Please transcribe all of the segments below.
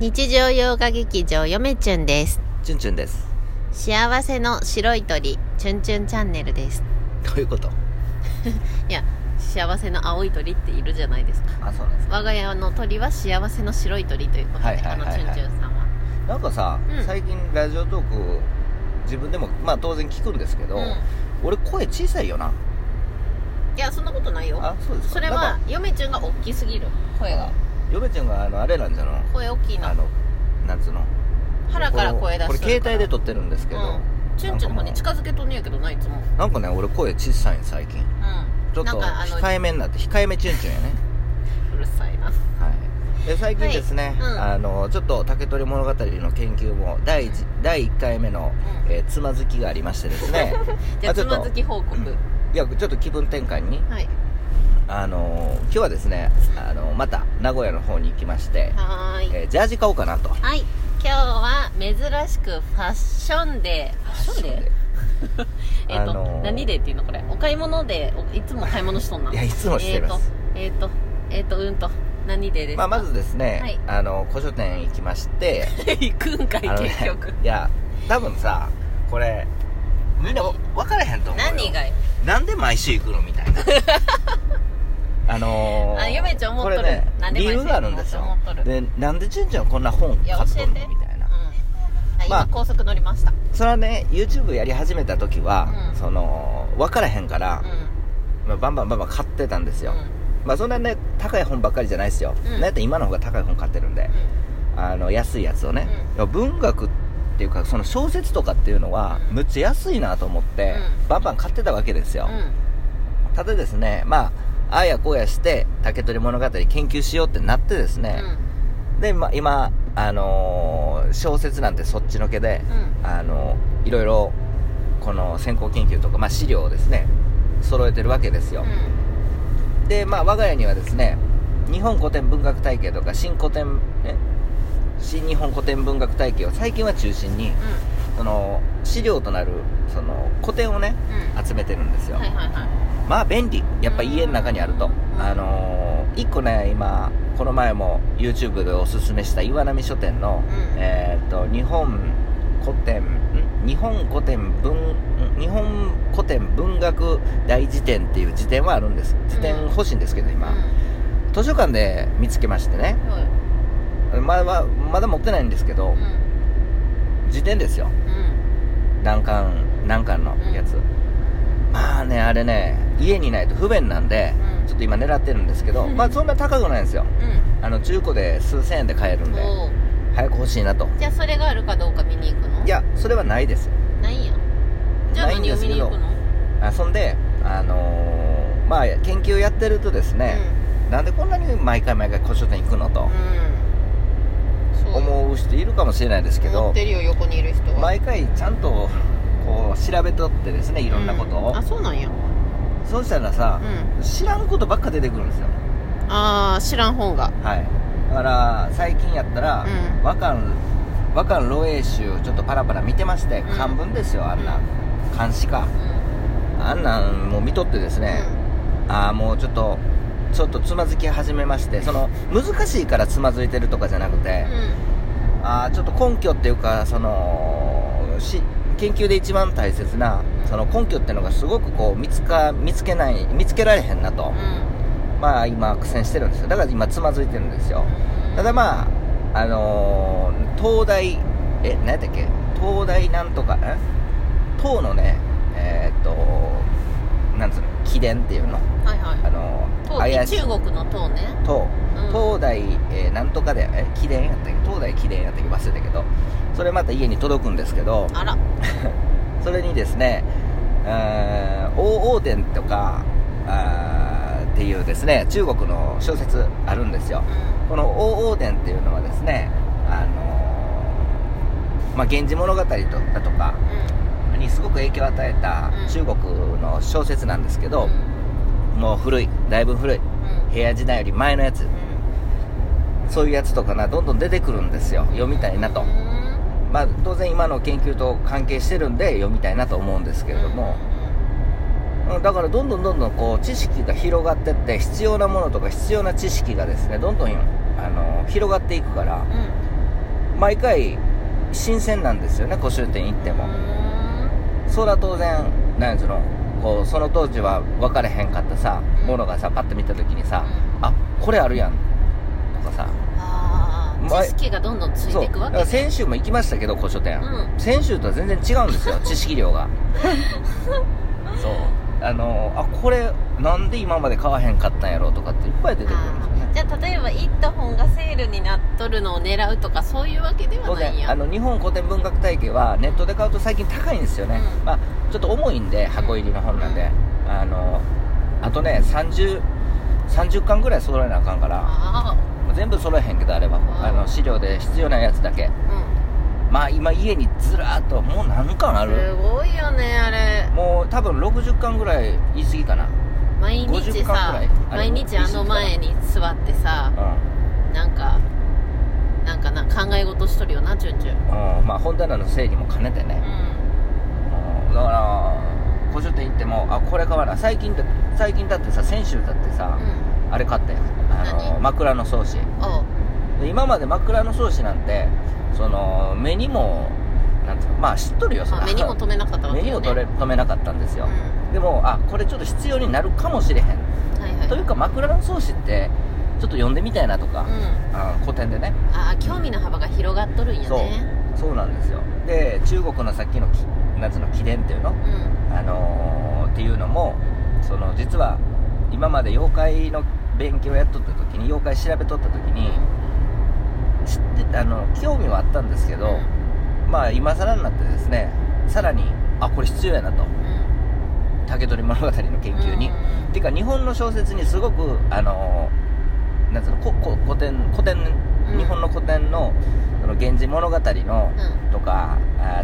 日常洋画劇場よめちゅんです。チュンチュンです。幸せの白い鳥チュンチュンチャンネルです。どういうこと？いや幸せの青い鳥っているじゃないですか。あそうなんです。我が家の鳥は幸せの白い鳥ということで、はいはいはいはい。このチュンチュンさんは。なんかさ、うん。最近ラジオトーク自分でもまあ当然聞くんですけど、うん。俺声小さいよな。いやそんなことないよ。あそうですか。それはなんかよめちゅんが大きすぎる声が嫁ちゃんがあのあれなんじゃの声大きいのあのなんつうの？腹から声出すこれこれ携帯で撮ってるんですけど、うん。チュンチュンの方に近づけとんねやけどないつも。なんかね俺声小さいん最近。うん。ちょっとなんかあの控えめになって控えめチュンチュンやね。うるさいな。はい。で最近ですね、はい。うん。あのちょっと竹取物語の研究も第一第1回目の、うん。えーつまずきがありましてですね。じゃあつちょっとまずき報告。いやちょっと気分転換にはいあの今日はですねあのまた名古屋の方に行きまして、はーい。えージャージ買おうかなと。はい。今日は珍しくファッションデー。ファッションデー？えっと、あのー何デーっていうのこれ？お買い物でおいつも買い物しとんな。いやいつもしてます。えっ、とえっ、とえっ、とうんと何デーですか、まあ、まずですね、はい。あの古書店行きまして 行くんかいあのね結局。いや多分さこれみんな分からへんと思うよ。何がよなんで毎週行くの？みたいな あのー、あゆめちゃん思っとる。これね理由があるんですよ。思っとる。でなんでちゅんちゃんこんな本いや買っとんの？教えて。みたいな。うんはい、まあ今高速乗りました。それはね YouTube やり始めた時は、うん。その分からへんからう、ん。まあ、バンバンバンバン買ってたんですよ、うん。まあそんなね高い本ばっかりじゃないですよ、うん。なんやったら今の方が高い本買ってるんで、あの安いやつをね、文学っていうかその小説とかっていうのはうん。むっちゃ安いなと思って、うん。バンバン買ってたわけですよ、うん。ただですねまあああやこうやして竹取物語研究しようってなってですね、で、まあ、今、あのー小説なんてそっちのけで、うん。あのいろいろこの先行研究とか、まあ、資料をですね揃えてるわけですよ、うん。でまあ我が家にはですね日本古典文学体系とか新古典え？新日本古典文学体系を最近は中心にその資料となるその古典をねうん。集めてるんですよ、はいはいはい。まあ便利。やっぱ家の中にあると、うん。あのー、一個ね今この前も YouTube でおすすめした岩波書店の、うん。えーっと日本古典ん？日本古典文ん？日本古典文学大辞典っていう辞典はあるんです。辞典欲しいんですけど今、図書館で見つけましてね。うんはい。まだまだ持ってないんですけどうん辞典ですよ。うん。難関難関のやつ、まあねあれね家にないと不便なんで、うん。ちょっと今狙ってるんですけど、うん。まあそんな高くないんですよ。うん。あの中古で数千円で買えるんで早く欲しいなと。じゃあそれがあるかどうか見に行くの？いやそれはないです。ないんや。じゃあないん何をですけど見に行くの？あそんであのーまあ研究やってるとですね、なんでこんなに毎回毎回古書店行くのと。うん思う人いるかもしれないですけど思ってるよ横にいる人は。毎回ちゃんとこう調べとってですねいろんなことを、うん。あそうなんや。そうしたらさう、ん。知らんことばっか出てくるんですよ。ああ知らん本が。はい。だから最近やったら、うん。和漢和漢漏洩集ちょっとパラパラ見てまして、ん。漢文ですよあんな、う漢詩か。うん。あんなんもう見とってですね、ああもうちょっとちょっとつまずき始めましてその難しいからつまずいてるとかじゃなくて、ああちょっと根拠っていうかそのし研究で一番大切なその根拠っていうのがすごくこう見つか見つけない見つけられへんなと、うん。まあ今苦戦してるんですよ。だから今つまずいてるんですよ。ただまああのー東大え何やったっけ？東大なんとかえ？唐のねえーっとなんつうの？秘伝っていうの？怪しい。中国の唐ね。唐うん。東大、えーなんとかでえ秘伝やったっけ？東大やったっけ？忘れたけど。それまた家に届くんですけど。あら。それにですねえー大王伝とかあーっていうですね中国の小説あるんですよ。この大王伝っていうのはですねあのーまあ、源氏物語とだとかにすごく影響を与えたうん。中国の小説なんですけど、もう古いだいぶ古い平安時代より前のやつ。そういうやつとかなどんどん出てくるんですよ。読みたいなと、まあ、当然今の研究と関係してるんで読みたいなと思うんですけれども、うん。だからどんどんどんどんこう知識が広がってって必要なものとか必要な知識がですねどんどんあの広がっていくから毎回新鮮なんですよね古書店行っても、それは当然なんつうのこうその当時は分かれへんかったさ、うん。ものがさパッと見た時にさ、うん。あこれあるやんとかさ。ああ前知識がどんどんついていくわけね。先週も行きましたけど古書店、うん。先週とは全然違うんですよ 知識量が。そう。あのあこれなんで今まで買わへんかったんやろうとかっていっぱい出てくるんですじゃあ例えば行った本がセールになっとるのを狙うとかそういうわけでは当ないんや。然あの日本古典文学体系はネットで買うと最近高いんですよね、うん。まあ、ちょっと重いんで箱入りの本なんで、あのあとね30 30巻ぐらい揃えなあかんからあ全部揃えへんけどあればああの資料で必要なやつだけ。あうん。まあ今家にずらーっともう何巻ある？すごいよねあれ。もう多分60巻ぐらい言い過ぎかな毎日50巻ぐさ毎日あの前に座ってさうなんかなんかな考え事しとるよなチュンチュン。ん、うん、まあ本棚の整理も兼ねてね、うん。だから古書店行ってもあこれ買わな最近だ最近だってさ先週だってさ、うん。あれ買ったよ。あの何？枕草子今まで枕草子なんてその目にもまあ知っとるよそ目にも留めなかったわけ目にもよね止めなかったんですよ、うでもあこれちょっと必要になるかもしれへん、んはいはい。というか枕草子ってちょっと読んでみたいなとか、うん。あ古典でね。ああ興味の幅が広がっとるんやね。そうそうなんですよ。で中国のさっきのき夏の起伝っていうの、うん。あのーっていうのもその実は今まで妖怪の勉強やっとった時に妖怪調べとった時に知ってあの興味はあったんですけど、まあ今更になってですねさらにあこれ必要やなと。竹取物語の研究に、うん。ていうか日本の小説にすごくあのーなんつうのここ古典古典、うん。日本の古典のその源氏物語の、うん。とか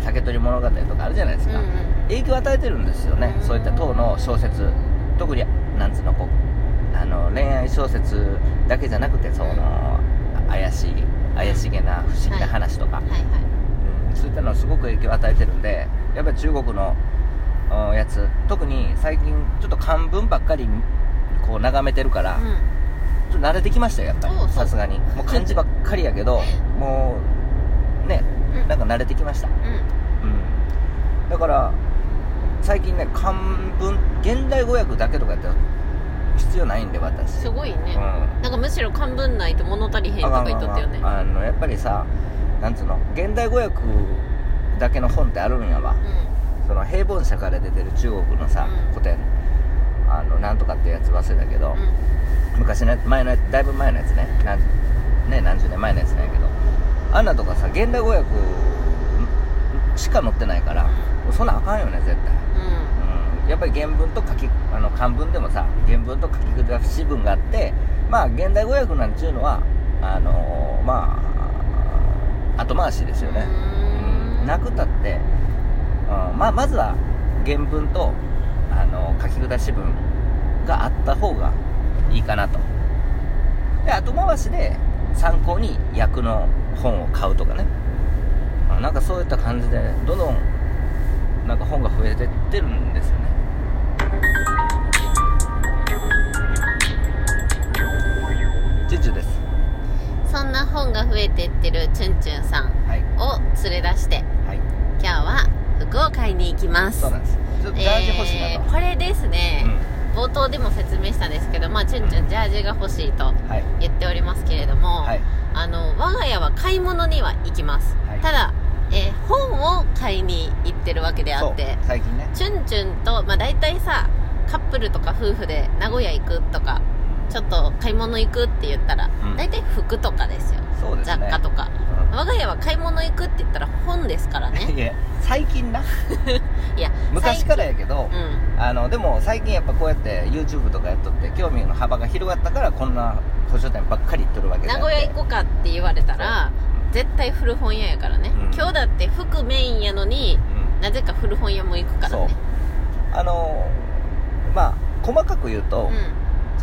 竹取物語とかあるじゃないですか、影響を与えてるんですよね、うん。そういった唐の小説。特になんつうのこうあの恋愛小説だけじゃなくてその怪しい怪しげな不思議な話とか、はいはいうんそういったのはすごく影響を与えてるんでやっぱり中国のおやつ。特に最近ちょっと漢文ばっかりこう眺めてるから、ちょっと慣れてきましたよやっぱり。さすがに。もう漢字ばっかりやけどもうねうん。なんか慣れてきました。うん。うん。うんだから最近ね漢文現代語訳だけとかやったら必要ないんで私。すごいね、うん。なんかむしろ漢文ないと物足りへんとか言っとったよね。あのやっぱりさなんつうの現代語訳だけの本ってあるんやわ。その平凡社から出てる中国のさ、うん。古典。あのなんとかってやつ忘れたけど、うん。昔の前のやつだいぶ前のやつね。なんね何十年前のやつなんやけど。あんなとかさ現代語訳しか載ってないから、そんなんあかんよね絶対。うん。うん。やっぱり原文と書きあの漢文でもさ原文と書き下し文があってまあ現代語訳なんていうのはあのまあ後回しですよね、うんなくたって、うんまあ、まずは原文とあの書き下し文があった方がいいかなと。で後回しで参考に訳の本を買うとかね。あなんかそういった感じでどんどんなんか本が増えてってるんですよね。チュチュです。そんな本が増えてってるチュンチュンさんはい。を連れ出してはい。今日は服を買いに行きます。そうなんです。ちょっとジャージ欲しいなと、えーこれですね、う冒頭でも説明したんですけど、まあ、チュンチュンジャージが欲しいと言っておりますけれども、はい。あの我が家は買い物には行きます、はい。ただ、えー本を買いに行ってるわけであって最近ね。チュンチュンと、まあ、大体さカップルとか夫婦で名古屋行くとかちょっと買い物行くって言ったら、うん。大体服とかですよ。ね。雑貨とか。うん。我が家は買い物行くって言ったら本ですからね。いや最近な。いや 昔からやけど、うん。あのでも最近やっぱこうやって YouTube とかやっとって興味の幅が広がったからこんな古書店ばっかり行ってるわけ名古屋行こうかって言われたら絶対古本屋やからね、うん。今日だって服メインやのにうん。なぜか古本屋も行くからそう。ねあのまあ細かく言うと、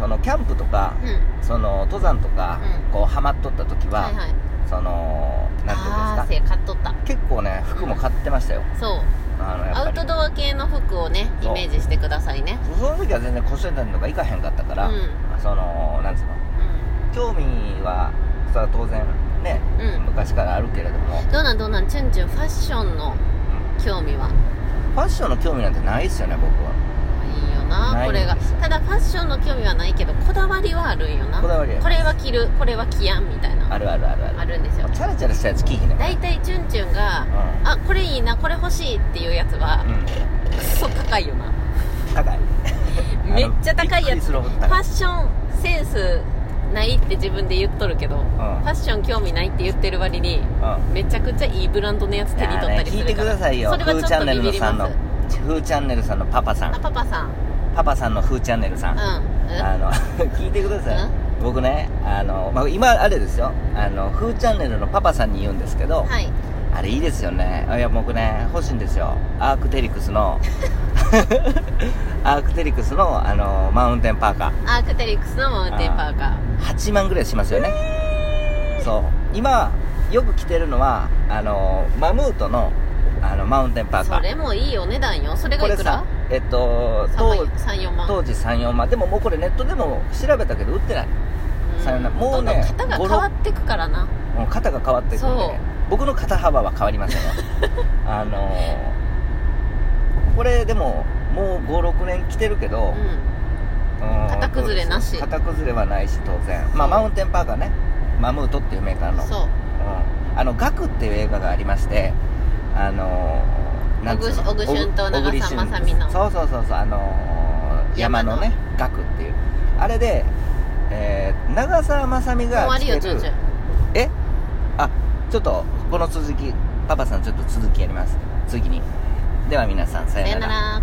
そのキャンプとか、その登山とか、うん。こうハマっとった時は、はいはい。そのなんていうんですか？結構ね服も買ってましたよ、そう。あのアウトドア系の服をねイメージしてくださいね。その時は全然古書店とか行かへんかったから、うん。そのなんつうの？興味はそれは当然ね、うん。昔昔からあるけれども。どうなんどうなん？チュンチュンファッションの興味は？ファッションの興味なんてないっすよね僕はなないこれが。ただファッションの興味はないけどこだわりはあるんよな。こだわりこれは着るこれは着やんみたいな。あるあるあるある。あるんですよ。チャラチャラしたやつ聞いひんねん大体チュンチュンがうん。あこれいいなこれ欲しいっていうやつはうん。クソ高いよな。高い。めっちゃ高いやつ。ファッションセンスないって自分で言っとるけど、ん。ファッション興味ないって言ってる割にうん。めちゃくちゃいいブランドのやつ手に取ったりするから、ね聞いてくださいよ。それはちょっとフーチャンネビビりまルのさんのすフーチャンネルさんのパパさあんパパさんパパさんのフーチャンネルさん、うん。うんあの 聞いてください、うん。僕ねあの、まあ、今あれですよ。あのフーチャンネルのパパさんに言うんですけど、はい。あれいいですよね。いや僕ね欲しいんですよ。アークテリクスの。アークテリクスのあのマウンテンパーカー。アークテリクスのマウンテンパーカー。8万ぐらいしますよね。そう。今よく着てるのはあのマムートのあのマウンテンパーカー。それもいいお値段よ。それがいくら？えっと当34万。当時34万。でももうこれネットでも調べたけど売ってない。うん。もうね型が変わってくからな。もう肩が変わっていくんで僕の肩幅は変わりませんよ。あのーこれでももう56年着てるけど、うん。うん型崩れなし。型崩れはないし当然。まあマウンテンパーカーねマムートっていうメーカーの。そう。うん。あのガクっていう映画がありましてあのー小栗旬と長澤まさみの。そうそうそうそうあのー山山の？のねガクっていう。あれで、えー長澤まさみ終わりよチュンチュンえ？あちょっとこの続きパパさんちょっと続きやります。次に。では皆さんささよなよならら